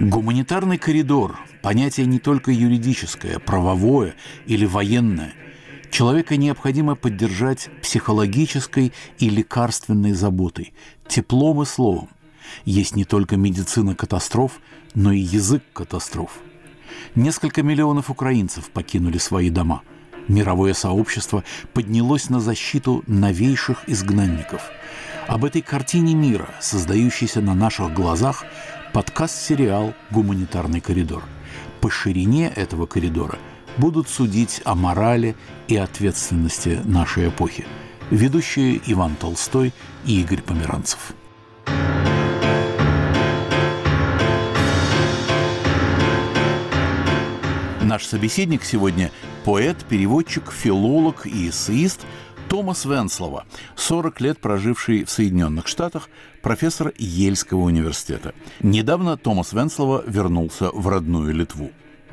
Гуманитарный коридор – понятие не только юридическое, правовое или военное. Человека необходимо поддержать психологической и лекарственной заботой, теплом и словом. Есть не только медицина катастроф, но и язык катастроф. Несколько миллионов украинцев покинули свои дома. Мировое сообщество поднялось на защиту новейших изгнанников. Об этой картине мира, создающейся на наших глазах, подкаст-сериал «Гуманитарный коридор». По ширине этого коридора будут судить о морали и ответственности нашей эпохи. Ведущие Иван Толстой и Игорь Померанцев. Наш собеседник сегодня – поэт, переводчик, филолог и эссеист – Томас Венслова, 40 лет проживший в Соединенных Штатах, профессор Ельского университета. Недавно Томас Венслова вернулся в родную Литву.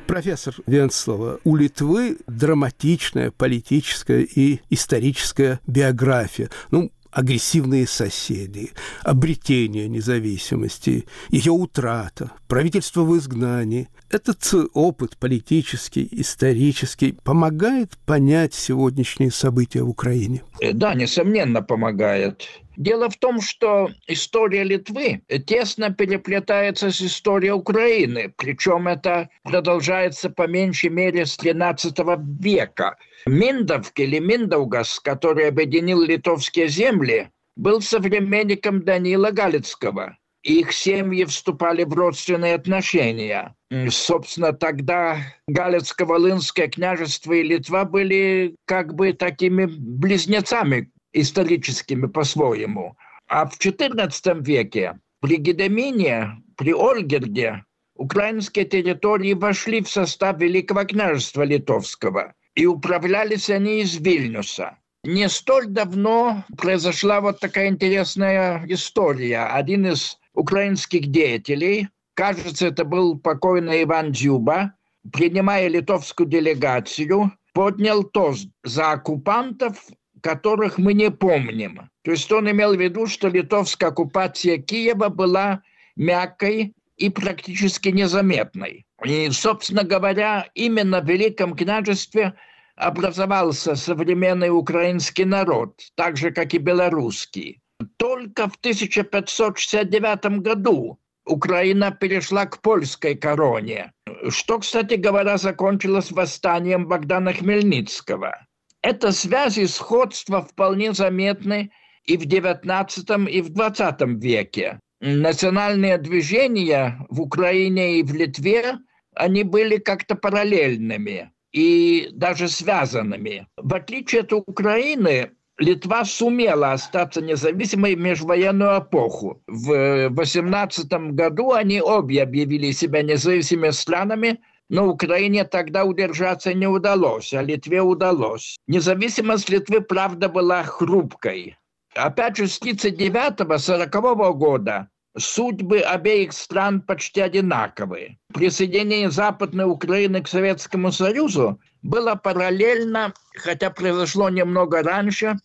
Профессор Венслова, у Литвы драматичная политическая и историческая биография. Ну, агрессивные соседи, обретение независимости, ее утрата, правительство в изгнании. Этот опыт политический, исторический помогает понять сегодняшние события в Украине? Э, да, несомненно, помогает. Дело в том, что история Литвы тесно переплетается с историей Украины, причем это продолжается по меньшей мере с XIII века. Миндовк или Миндаугас, который объединил литовские земли, был современником Данила Галицкого. Их семьи вступали в родственные отношения. Собственно, тогда Галицко-Волынское княжество и Литва были как бы такими близнецами историческими по-своему. А в XIV веке при Гедемине, при Ольгерде украинские территории вошли в состав Великого княжества Литовского, и управлялись они из Вильнюса. Не столь давно произошла вот такая интересная история. Один из украинских деятелей, кажется, это был покойный Иван Дзюба, принимая литовскую делегацию, поднял тост за оккупантов которых мы не помним. То есть он имел в виду, что литовская оккупация Киева была мягкой и практически незаметной. И, собственно говоря, именно в Великом княжестве образовался современный украинский народ, так же, как и белорусский. Только в 1569 году Украина перешла к польской короне, что, кстати говоря, закончилось восстанием Богдана Хмельницкого. Это связи и сходства вполне заметны и в XIX, и в XX веке. Национальные движения в Украине и в Литве, они были как-то параллельными и даже связанными. В отличие от Украины, Литва сумела остаться независимой в межвоенную эпоху. В 18 году они обе объявили себя независимыми странами – но Украине тогда удержаться не удалось, а Литве удалось. Независимость Литвы, правда, была хрупкой. Опять же, с 1939-40 года судьбы обеих стран почти одинаковые. Присоединение Западной Украины к Советскому Союзу было параллельно, хотя произошло немного раньше,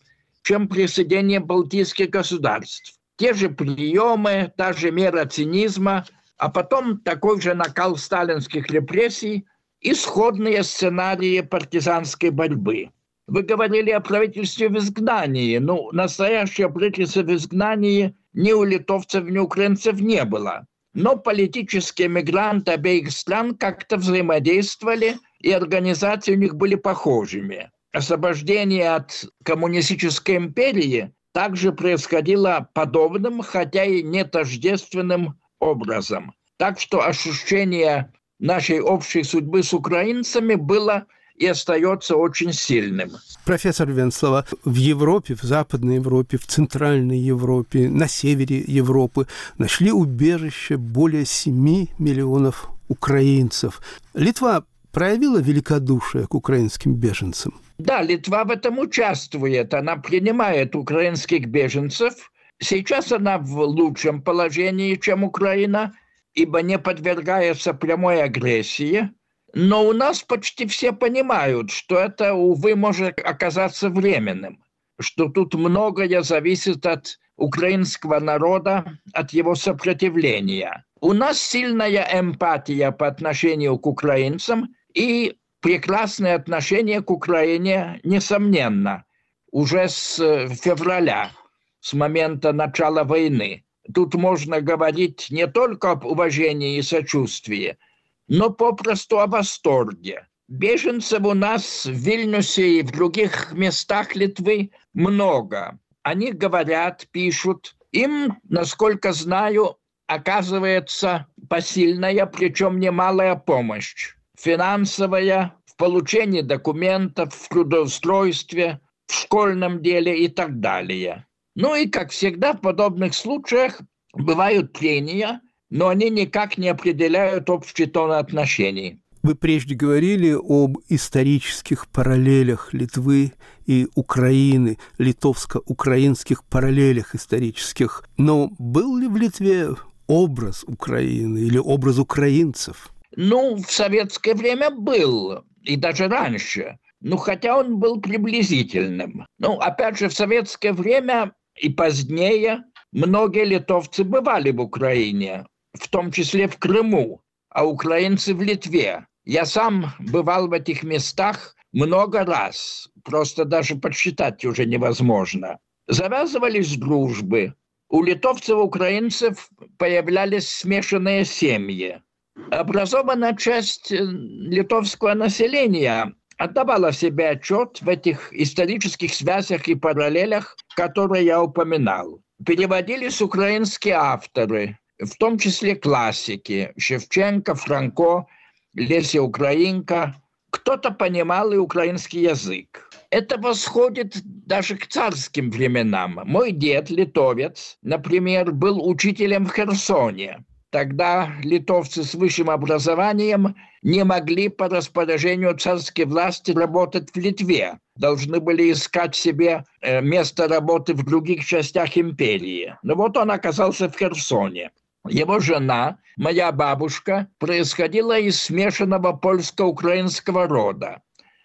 чем присоединение балтийских государств. Те же приемы, та же мера цинизма – а потом такой же накал сталинских репрессий и сходные сценарии партизанской борьбы. Вы говорили о правительстве в изгнании. Ну, настоящее правительство в изгнании ни у литовцев, ни у украинцев не было. Но политические мигранты обеих стран как-то взаимодействовали, и организации у них были похожими. Освобождение от коммунистической империи также происходило подобным, хотя и не тождественным образом. Так что ощущение нашей общей судьбы с украинцами было и остается очень сильным. Профессор Венслова, в Европе, в Западной Европе, в Центральной Европе, на севере Европы нашли убежище более 7 миллионов украинцев. Литва проявила великодушие к украинским беженцам? Да, Литва в этом участвует. Она принимает украинских беженцев – Сейчас она в лучшем положении, чем Украина, ибо не подвергается прямой агрессии. Но у нас почти все понимают, что это, увы, может оказаться временным. что тут многое зависит от украинского народа, от его сопротивления. У нас сильная эмпатия по отношению к украинцам и прекрасное отношение к Украине, несомненно, уже с февраля, с момента начала войны. Тут можно говорить не только об уважении и сочувствии, но попросту о восторге. Беженцев у нас в Вильнюсе и в других местах Литвы много. Они говорят, пишут. Им, насколько знаю, оказывается посильная, причем немалая помощь. Финансовая, в получении документов, в трудоустройстве, в школьном деле и так далее. Ну и, как всегда, в подобных случаях бывают прения, но они никак не определяют общий тон отношений. Вы прежде говорили об исторических параллелях Литвы и Украины, литовско-украинских параллелях исторических. Но был ли в Литве образ Украины или образ украинцев? Ну, в советское время был, и даже раньше. Ну, хотя он был приблизительным. Ну, опять же, в советское время и позднее многие литовцы бывали в Украине, в том числе в Крыму, а украинцы в Литве. Я сам бывал в этих местах много раз, просто даже подсчитать уже невозможно. Завязывались дружбы. У литовцев и украинцев появлялись смешанные семьи. Образованная часть э, литовского населения отдавала себе отчет в этих исторических связях и параллелях, которые я упоминал. Переводились украинские авторы, в том числе классики Шевченко, Франко – Леся Украинка, кто-то понимал и украинский язык. Это восходит даже к царским временам. Мой дед, литовец, например, был учителем в Херсоне. Тогда литовцы с высшим образованием не могли по распоряжению царской власти работать в Литве. Должны были искать себе э, место работы в других частях империи. Но вот он оказался в Херсоне. Его жена, моя бабушка, происходила из смешанного польско-украинского рода.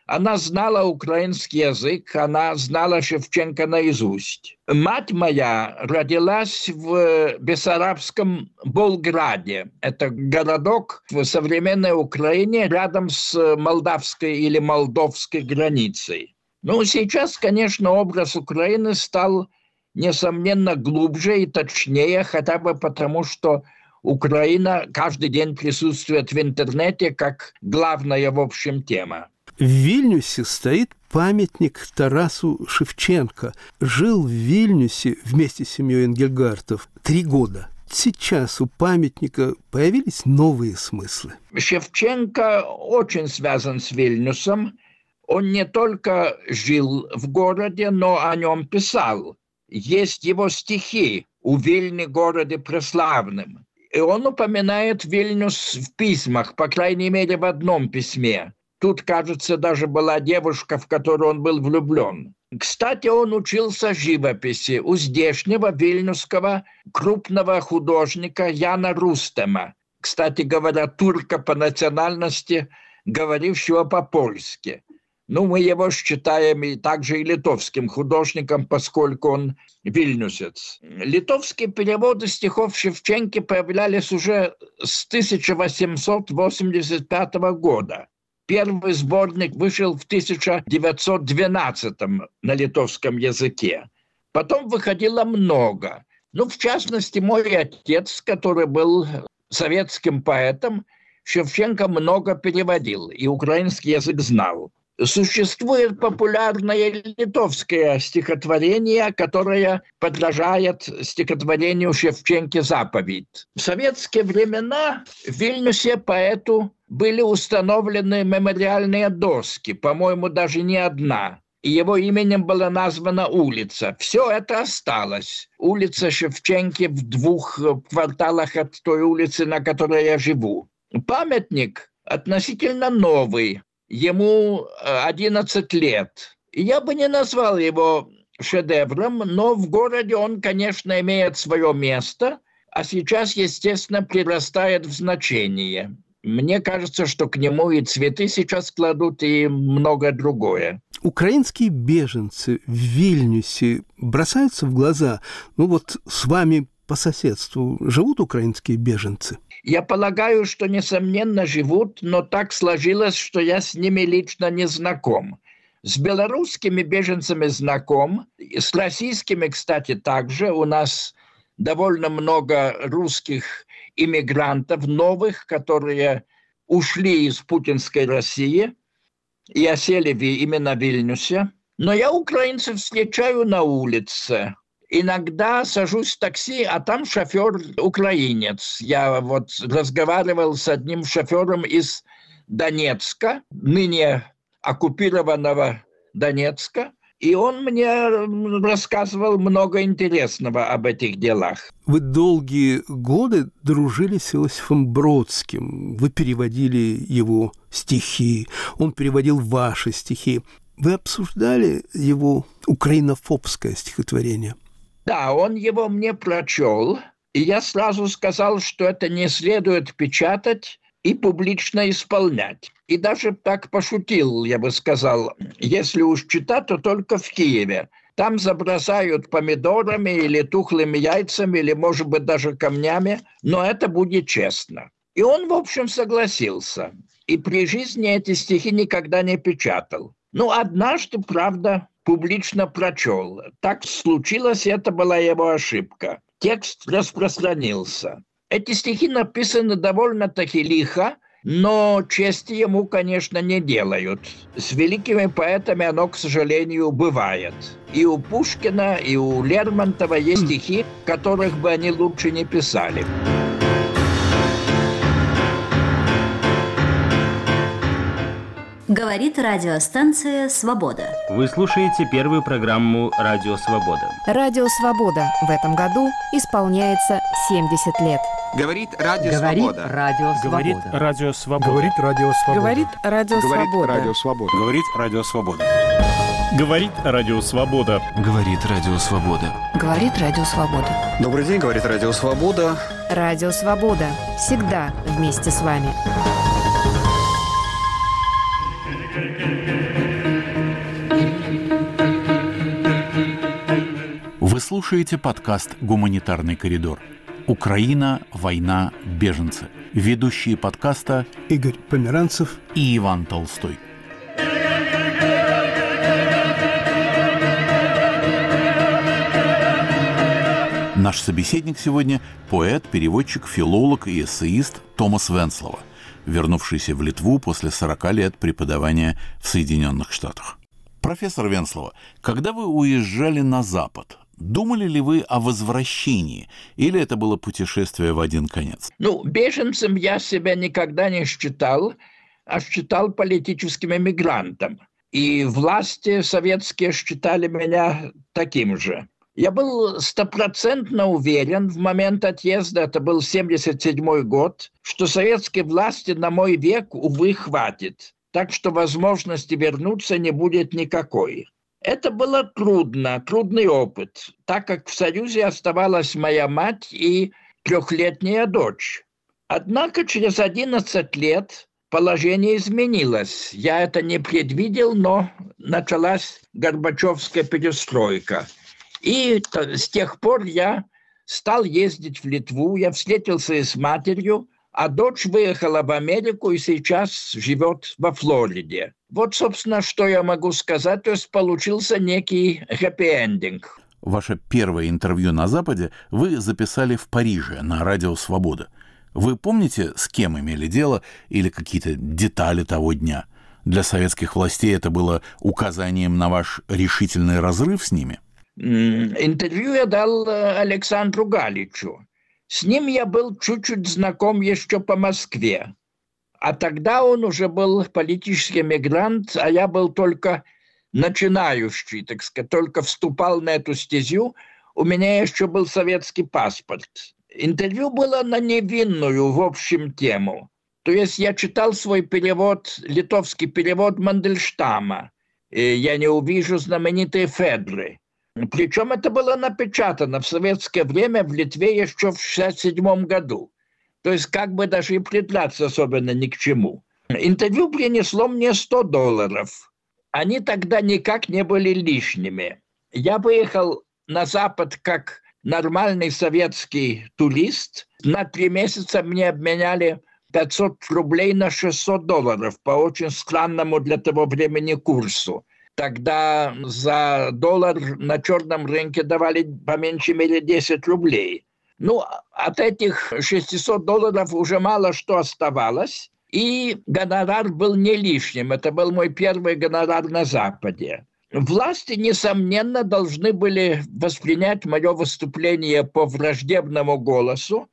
Она знала украинский язык, она знала Шевченко наизусть. Мать моя родилась в Бессарабском Болграде. Это городок в современной Украине рядом с молдавской или молдовской границей. Ну, сейчас, конечно, образ Украины стал несомненно, глубже и точнее, хотя бы потому, что Украина каждый день присутствует в интернете как главная, в общем, тема. В Вильнюсе стоит памятник Тарасу Шевченко. Жил в Вильнюсе вместе с семьей Энгельгартов три года. Сейчас у памятника появились новые смыслы. Шевченко очень связан с Вильнюсом. Он не только жил в городе, но о нем писал есть его стихи у Вильни городе преславным. И он упоминает Вильнюс в письмах, по крайней мере, в одном письме. Тут, кажется, даже была девушка, в которую он был влюблен. Кстати, он учился живописи у здешнего вильнюсского крупного художника Яна Рустема. Кстати говоря, турка по национальности, говорившего по-польски. Ну, мы его считаем и также и литовским художником, поскольку он вильнюсец. Литовские переводы стихов Шевченки появлялись уже с 1885 года. Первый сборник вышел в 1912 на литовском языке. Потом выходило много. Ну, в частности, мой отец, который был советским поэтом, Шевченко много переводил и украинский язык знал. Существует популярное литовское стихотворение, которое подражает стихотворению Шевченки «Заповедь». В советские времена в Вильнюсе поэту были установлены мемориальные доски, по-моему, даже не одна. И его именем была названа улица. Все это осталось. Улица Шевченки в двух кварталах от той улицы, на которой я живу. Памятник относительно новый, ему 11 э, лет. Я бы не назвал его шедевром, но в городе он, конечно, имеет свое место, а сейчас, естественно, прирастает в значение. Мне кажется, что к нему и цветы сейчас кладут, и многое другое. украинские беженцы в Вильнюсе бросаются в глаза? Ну вот с вами по соседству живут украинские беженцы? Я полагаю, что, несомненно, живут, но так сложилось, что я с ними лично не знаком. С белорусскими беженцами знаком, с российскими, кстати, также. У нас довольно много русских иммигрантов, новых, которые ушли из путинской России и осели именно в Вильнюсе. Но я украинцев встречаю на улице. Иногда сажусь в такси, а там шофер украинец. Я вот разговаривал с одним шофером из Донецка, ныне оккупированного Донецка, и он мне рассказывал много интересного об этих делах. Вы долгие годы дружили с Иосифом Бродским. Вы переводили его стихи, он переводил ваши стихи. Вы обсуждали его украинофобское стихотворение? Да, он его мне прочел, и я сразу сказал, что это не следует печатать и публично исполнять. И даже так пошутил, я бы сказал, если уж читать, то только в Киеве. Там забросают помидорами или тухлыми яйцами, или, может быть, даже камнями, но это будет честно. И он, в общем, согласился. И при жизни эти стихи никогда не печатал. Ну, однажды, правда, публично прочел. Так случилось, это была его ошибка. Текст распространился. Эти стихи написаны довольно-таки лихо, но чести ему, конечно, не делают. С великими поэтами оно, к сожалению, бывает. И у Пушкина, и у Лермонтова есть стихи, которых бы они лучше не писали. Говорит радиостанция «Свобода». Вы слушаете первую программу «Радио Свобода». Радио «Свобода» в этом году исполняется 70 лет. Говорит Радио Говорит Свобода. Радио Говорит Свобода. Радио Свобода. Говорит Радио Свобода. Говорит Радио Говорит Свобода. Радио Свобода. Говорит Радио Свобода. Говорит Радио Свобода. Говорит Радио Свобода. Говорит Радио Свобода. Добрый день, говорит Радио Свобода. Радио Свобода. Всегда вместе с вами. Слушаете подкаст «Гуманитарный коридор». Украина, война, беженцы. Ведущие подкаста Игорь Померанцев. и Иван Толстой. Наш собеседник сегодня – поэт, переводчик, филолог и эссеист Томас Венслова, вернувшийся в Литву после 40 лет преподавания в Соединенных Штатах. Профессор Венслова, когда вы уезжали на Запад, думали ли вы о возвращении, или это было путешествие в один конец? Ну, беженцем я себя никогда не считал, а считал политическим эмигрантом. И власти советские считали меня таким же. Я был стопроцентно уверен в момент отъезда, это был 77 год, что советские власти на мой век, увы, хватит. Так что возможности вернуться не будет никакой. Это было трудно, трудный опыт, так как в Союзе оставалась моя мать и трехлетняя дочь. Однако через 11 лет положение изменилось. Я это не предвидел, но началась Горбачевская перестройка. И с тех пор я стал ездить в Литву, я встретился и с матерью, а дочь выехала в Америку и сейчас живет во Флориде. Вот, собственно, что я могу сказать. То есть получился некий хэппи-эндинг. Ваше первое интервью на Западе вы записали в Париже на радио «Свобода». Вы помните, с кем имели дело или какие-то детали того дня? Для советских властей это было указанием на ваш решительный разрыв с ними? Интервью я дал э, Александру Галичу. С ним я был чуть-чуть знаком еще по Москве. А тогда он уже был политический мигрант, а я был только начинающий, так сказать, только вступал на эту стезю. У меня еще был советский паспорт. Интервью было на невинную, в общем, тему. То есть я читал свой перевод, литовский перевод Мандельштама. И «Я не увижу знаменитые Федры». Причем это было напечатано в советское время в Литве еще в 1967 году. То есть как бы даже и придраться особенно ни к чему. Интервью принесло мне 100 долларов. они тогда никак не были лишними. Я выехал на Запад как нормальный советский турист. На три месяца мне обменяли 500 рублей на 600 долларов по очень странному для того времени курсу. Тогда за доллар на черном рынке давали по меньшей мере 10 рублей. Ну, от этих 600 долларов уже мало что оставалось, и гонорар был не лишним. Это был мой первый гонорар на Западе. Власти, несомненно, должны были воспринять мое выступление по враждебному голосу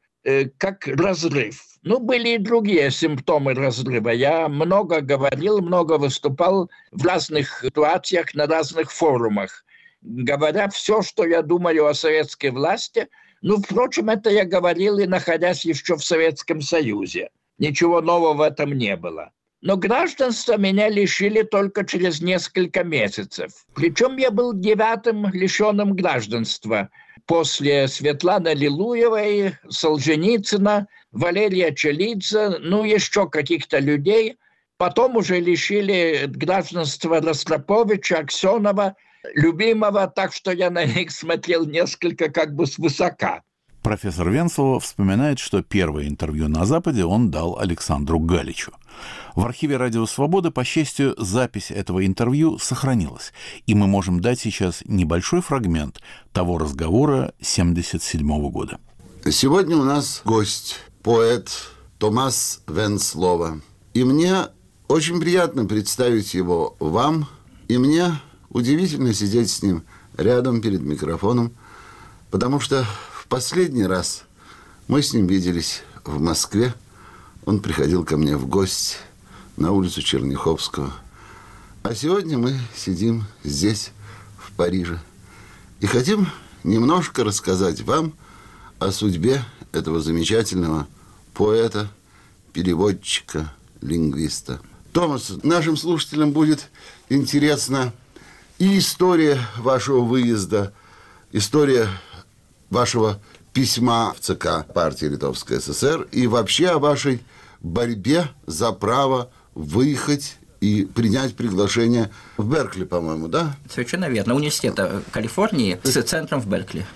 как разрыв. Ну, были и другие симптомы разрыва. Я много говорил, много выступал в разных ситуациях, на разных форумах, говоря все, что я думаю о советской власти. Ну, впрочем, это я говорил и находясь еще в Советском Союзе. Ничего нового в этом не было. Но гражданство меня лишили только через несколько месяцев. Причем я был девятым лишенным гражданства после Светланы Лилуевой, Солженицына, Валерия Челидзе, ну, еще каких-то людей. Потом уже лишили гражданства Ростроповича, Аксенова, любимого, так что я на них смотрел несколько как бы свысока. Профессор Венцелова вспоминает, что первое интервью на Западе он дал Александру Галичу. В архиве «Радио Свобода», по счастью, запись этого интервью сохранилась, и мы можем дать сейчас небольшой фрагмент того разговора 1977 года. Сегодня у нас гость, поэт Томас Венслова. И мне очень приятно представить его вам, и мне удивительно сидеть с ним рядом перед микрофоном, потому что последний раз мы с ним виделись в Москве. Он приходил ко мне в гости на улицу Черняховского. А сегодня мы сидим здесь, в Париже, и хотим немножко рассказать вам о судьбе этого замечательного поэта, переводчика, лингвиста. Томас, нашим слушателям будет интересна и история вашего выезда, история вашего письма в ЦК партии Литовской ССР и вообще о вашей борьбе за право выехать и принять приглашение в Беркли, по-моему, да? Совершенно верно. Университета Калифорнии с центром в Беркли.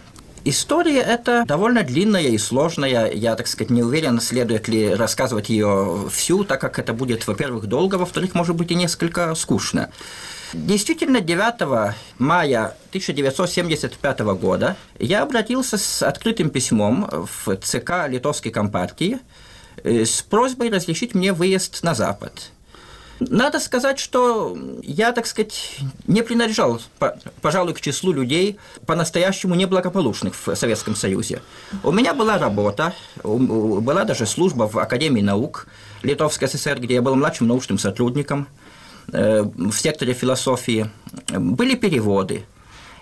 История эта довольно длинная и сложная. Я, так сказать, не уверен, следует ли рассказывать ее всю, так как это будет, во-первых, долго, во-вторых, может быть, и несколько скучно. Действительно, 9 мая 1975 года я обратился с открытым письмом в ЦК Литовской компартии э, с просьбой разрешить мне выезд на Запад. Надо сказать, что я, так сказать, не принадлежал, пожалуй, к числу людей по-настоящему неблагополучных в Советском Союзе. У меня была работа, была даже служба в Академии наук Литовской ССР, где я был младшим научным сотрудником – в секторе философии, были переводы.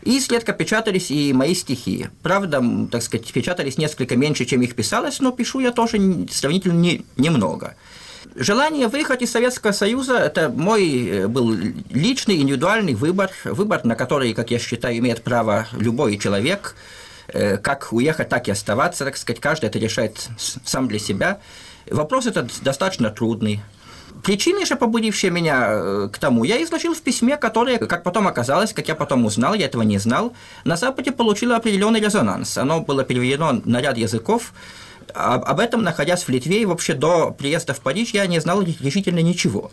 И изредка печатались и мои стихи. Правда, так сказать, печатались несколько меньше, чем их писалось, но пишу я тоже сравнительно не, немного. Желание выехать из Советского Союза – это мой э, был личный, индивидуальный выбор, выбор, на который, как я считаю, имеет право любой человек, э, как уехать, так и оставаться, так сказать, каждый это решает сам для себя. Вопрос этот достаточно трудный. Причины же, побудившие меня э, к тому, я изложил в письме, которое, как потом оказалось, как я потом узнал, я этого не знал, на Западе получило определенный резонанс. Оно было переведено на ряд языков. Об этом, находясь в Литве и вообще до приезда в Париж, я не знал решительно ничего.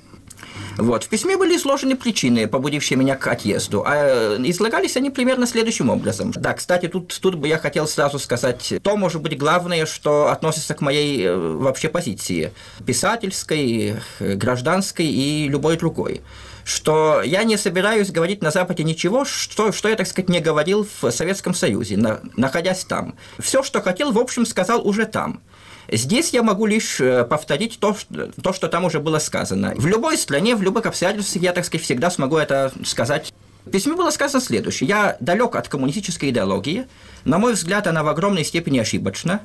Вот. В письме были изложены причины, побудившие меня к отъезду, а э, излагались они примерно следующим образом. Да, кстати, тут, тут бы я хотел сразу сказать, то, может быть, главное, что относится к моей э, вообще позиции, писательской, э, гражданской и любой другой что я не собираюсь говорить на Западе ничего, что, что я, так сказать, не говорил в Советском Союзе, на, находясь там. Все, что хотел, в общем, сказал уже там. Здесь я могу лишь э, повторить то, то, что там уже было сказано. В любой стране, в любых обстоятельствах я, так сказать, всегда смогу это сказать. В письме было сказано следующее. Я далек от коммунистической идеологии. На мой взгляд, она в огромной степени ошибочна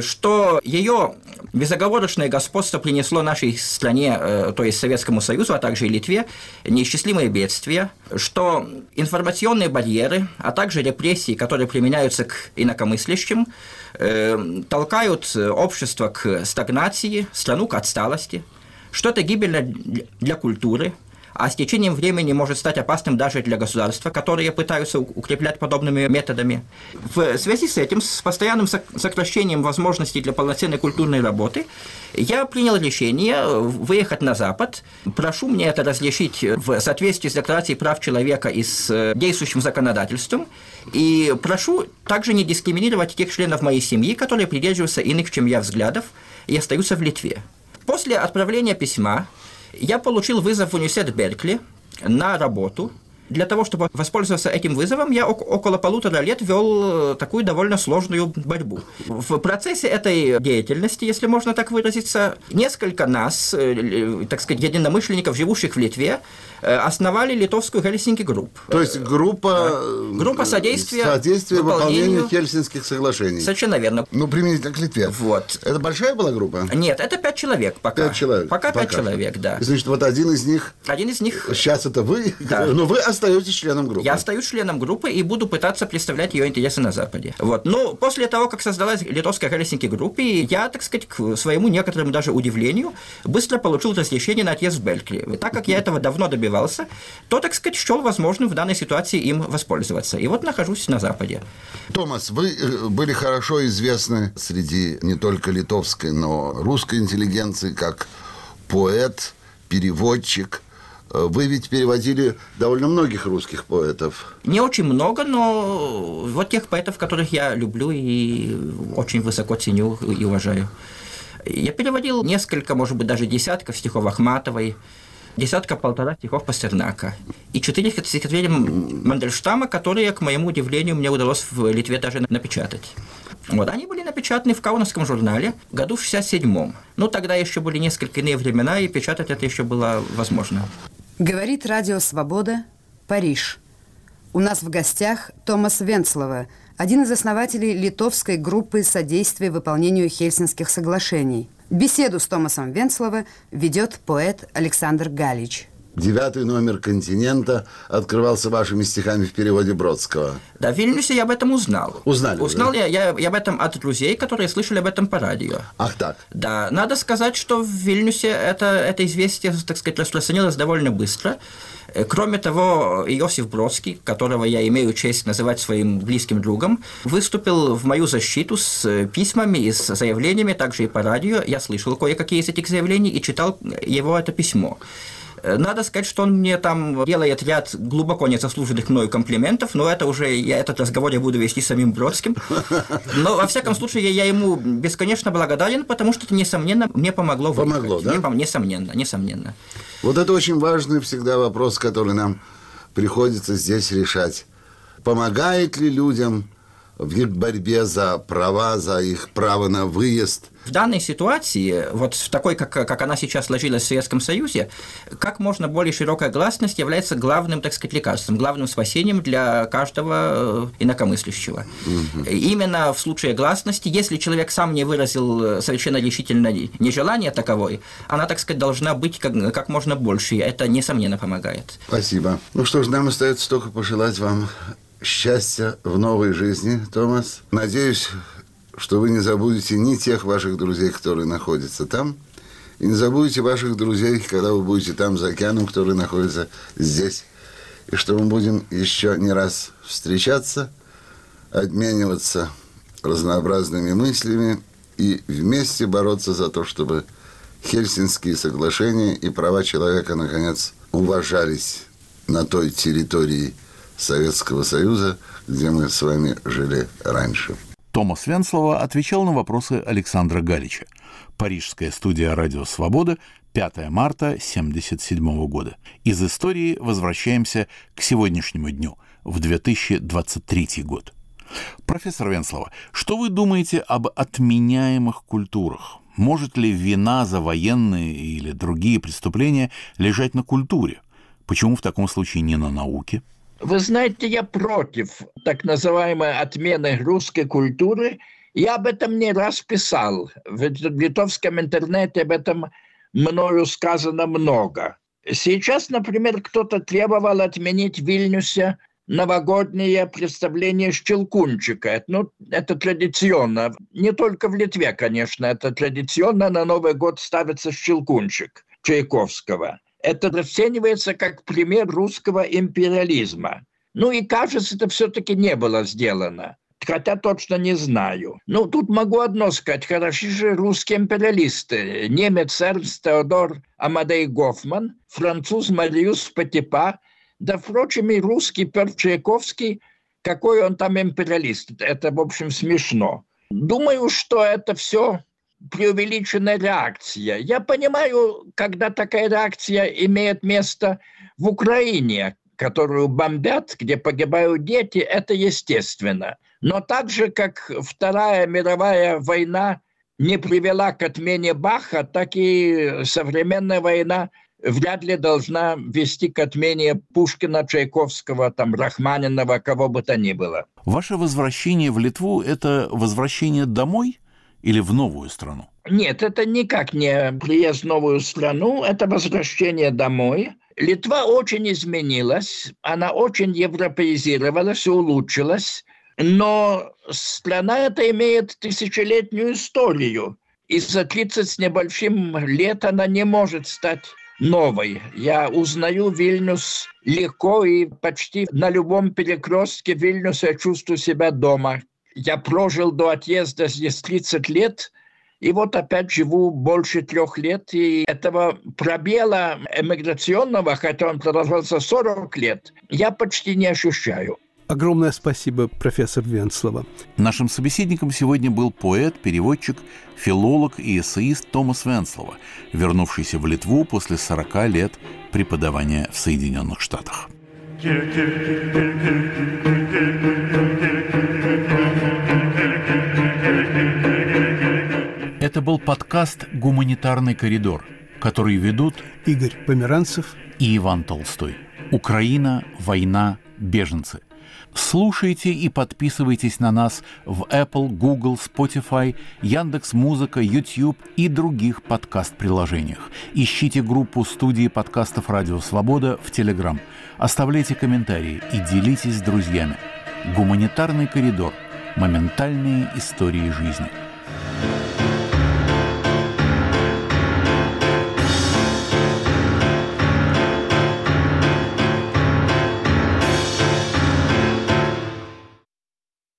что ее безоговорочное господство принесло нашей стране, э, то есть Советскому Союзу, а также и Литве, неисчислимые бедствия, что информационные барьеры, а также репрессии, которые применяются к инакомыслящим, э, толкают общество к стагнации, страну к отсталости, что это гибельно для культуры, а с течением времени может стать опасным даже для государства, которые пытаются укреплять подобными методами. В связи с этим, с постоянным сокращением возможностей для полноценной культурной работы, я принял решение выехать на Запад. Прошу мне это разрешить в соответствии с Декларацией прав человека и с э, действующим законодательством. И прошу также не дискриминировать тех членов моей семьи, которые придерживаются иных, чем я, взглядов и остаются в Литве. После отправления письма я получил вызов в университет Беркли на работу – для того, чтобы воспользоваться этим вызовом, я около полутора лет вел э, такую довольно сложную борьбу. В процессе этой деятельности, если можно так выразиться, несколько нас, э, так сказать, единомышленников, живущих в Литве, э, основали литовскую Хельсинки групп. То есть группа... Группа содействия, содействия выполнению Хельсинских соглашений. Совершенно верно. Ну, применительно к Литве. Вот. Это большая была группа? Нет, это пять человек пока. Пять человек. Пока, пока пять человек, да. Значит, вот один из них... Один из них... Сейчас это вы, да. но вы остаетесь членом группы. Я остаюсь членом группы и буду пытаться представлять ее интересы на Западе. Вот. Но после того, как создалась литовская Хельсинки группа, я, так сказать, к своему некоторому даже удивлению, быстро получил разрешение на отъезд в Бельгию. Так как я этого давно добивался, то, так сказать, счел возможным в данной ситуации им воспользоваться. И вот нахожусь на Западе. Томас, вы э, были хорошо известны среди не только литовской, но русской интеллигенции как поэт, переводчик, вы ведь переводили довольно многих русских поэтов. Не очень много, но вот тех поэтов, которых я люблю и очень высоко ценю и уважаю. Я переводил несколько, может быть, даже десятков стихов Ахматовой, десятка-полтора стихов Пастернака и четыре стихотворения Мандельштама, которые, к моему удивлению, мне удалось в Литве даже напечатать. Вот, они были напечатаны в Каунасском журнале году в 67-м. Ну, тогда еще были несколько иные времена, и печатать это еще было возможно. Говорит Радио Свобода, Париж. У нас в гостях Томас Венцлова, один из основателей литовской группы содействия выполнению Хельсинских соглашений. Беседу с Томасом Венцлова ведет поэт Александр Галич. Девятый номер «Континента» открывался вашими стихами в переводе Бродского. Да, в Вильнюсе я об этом узнал. Узнали Узнал да? я, я, я об этом от друзей, которые слышали об этом по радио. Ах так? Да, надо сказать, что в Вильнюсе это, это известие, так сказать, распространилось довольно быстро. Э, кроме того, Иосиф Бродский, которого я имею честь называть своим близким другом, выступил в мою защиту с э, письмами и с заявлениями, также и по радио. Я слышал кое-какие из этих заявлений и читал его это письмо. Надо сказать, что он мне там делает ряд глубоко незаслуженных мною комплиментов, но это уже, я этот разговор я буду вести с самим Бродским. Но, во всяком случае, я ему бесконечно благодарен, потому что это, несомненно, мне помогло выиграть. Помогло, да? Мне, несомненно, несомненно. Вот это очень важный всегда вопрос, который нам приходится здесь решать. Помогает ли людям в борьбе за права, за их право на выезд. В данной ситуации, вот в такой, как, как она сейчас сложилась в Советском Союзе, как можно более широкая гласность является главным, так сказать, лекарством, главным спасением для каждого э, инакомыслящего. Угу. Именно в случае гласности, если человек сам не выразил совершенно решительно нежелание таковой, она, так сказать, должна быть как, как можно больше, и это, несомненно, помогает. Спасибо. Ну что ж, нам остается только пожелать вам счастья в новой жизни, Томас. Надеюсь, что вы не забудете ни тех ваших друзей, которые находятся там, и не забудете ваших друзей, когда вы будете там за океаном, которые находятся здесь. И что мы будем еще не раз встречаться, обмениваться разнообразными мыслями и вместе бороться за то, чтобы Хельсинские соглашения и права человека, наконец, уважались на той территории, Советского Союза, где мы с вами жили раньше. Томас Венслова отвечал на вопросы Александра Галича. Парижская студия «Радио Свобода», 5 марта 1977 года. Из истории возвращаемся к сегодняшнему дню, в 2023 год. Профессор Венслова, что вы думаете об отменяемых культурах? Может ли вина за военные или другие преступления лежать на культуре? Почему в таком случае не на науке? Вы знаете, я против так называемой отмены русской культуры. Я об этом не раз писал. В литовском интернете об этом мною сказано много. Сейчас, например, кто-то требовал отменить в Вильнюсе новогоднее представление Щелкунчика. Ну, это традиционно. Не только в Литве, конечно, это традиционно. На Новый год ставится Щелкунчик Чайковского. Это расценивается как пример русского империализма. Ну и кажется, это все-таки не было сделано. Хотя точно не знаю. Ну, тут могу одно сказать. Хороши же русские империалисты. Немец Эрнст Теодор Амадей Гофман, француз Мариус Патипа, да, впрочем, и русский Петр Чайковский, какой он там империалист. Это, в общем, смешно. Думаю, что это все преувеличенная реакция. Я понимаю, когда такая реакция имеет место в Украине, которую бомбят, где погибают дети, это естественно. Но так же, как Вторая мировая война не привела к отмене Баха, так и современная война вряд ли должна вести к отмене Пушкина, Чайковского, там, Рахманинова, кого бы то ни было. Ваше возвращение в Литву – это возвращение домой или в новую страну? Нет, это никак не приезд в новую страну, это возвращение домой. Литва очень изменилась, она очень европеизировалась, улучшилась, но страна эта имеет тысячелетнюю историю, и за 30 с небольшим лет она не может стать новой. Я узнаю Вильнюс легко и почти на любом перекрестке Вильнюса я чувствую себя дома. Я прожил до отъезда здесь 30 лет – и вот опять живу больше трех лет, и этого пробела эмиграционного, хотя он продолжался 40 лет, я почти не ощущаю. Огромное спасибо, профессор Венслова. Нашим собеседником сегодня был поэт, переводчик, филолог и эссеист Томас Венслова, вернувшийся в Литву после 40 лет преподавания в Соединенных Штатах. Был подкаст «Гуманитарный коридор», который ведут Игорь Померанцев и Иван Толстой. Украина, война, беженцы. Слушайте и подписывайтесь на нас в Apple, Google, Spotify, Яндекс Музыка, YouTube и других подкаст-приложениях. Ищите группу студии подкастов «Радио Свобода» в Telegram. Оставляйте комментарии и делитесь с друзьями. Гуманитарный коридор. Моментальные истории жизни –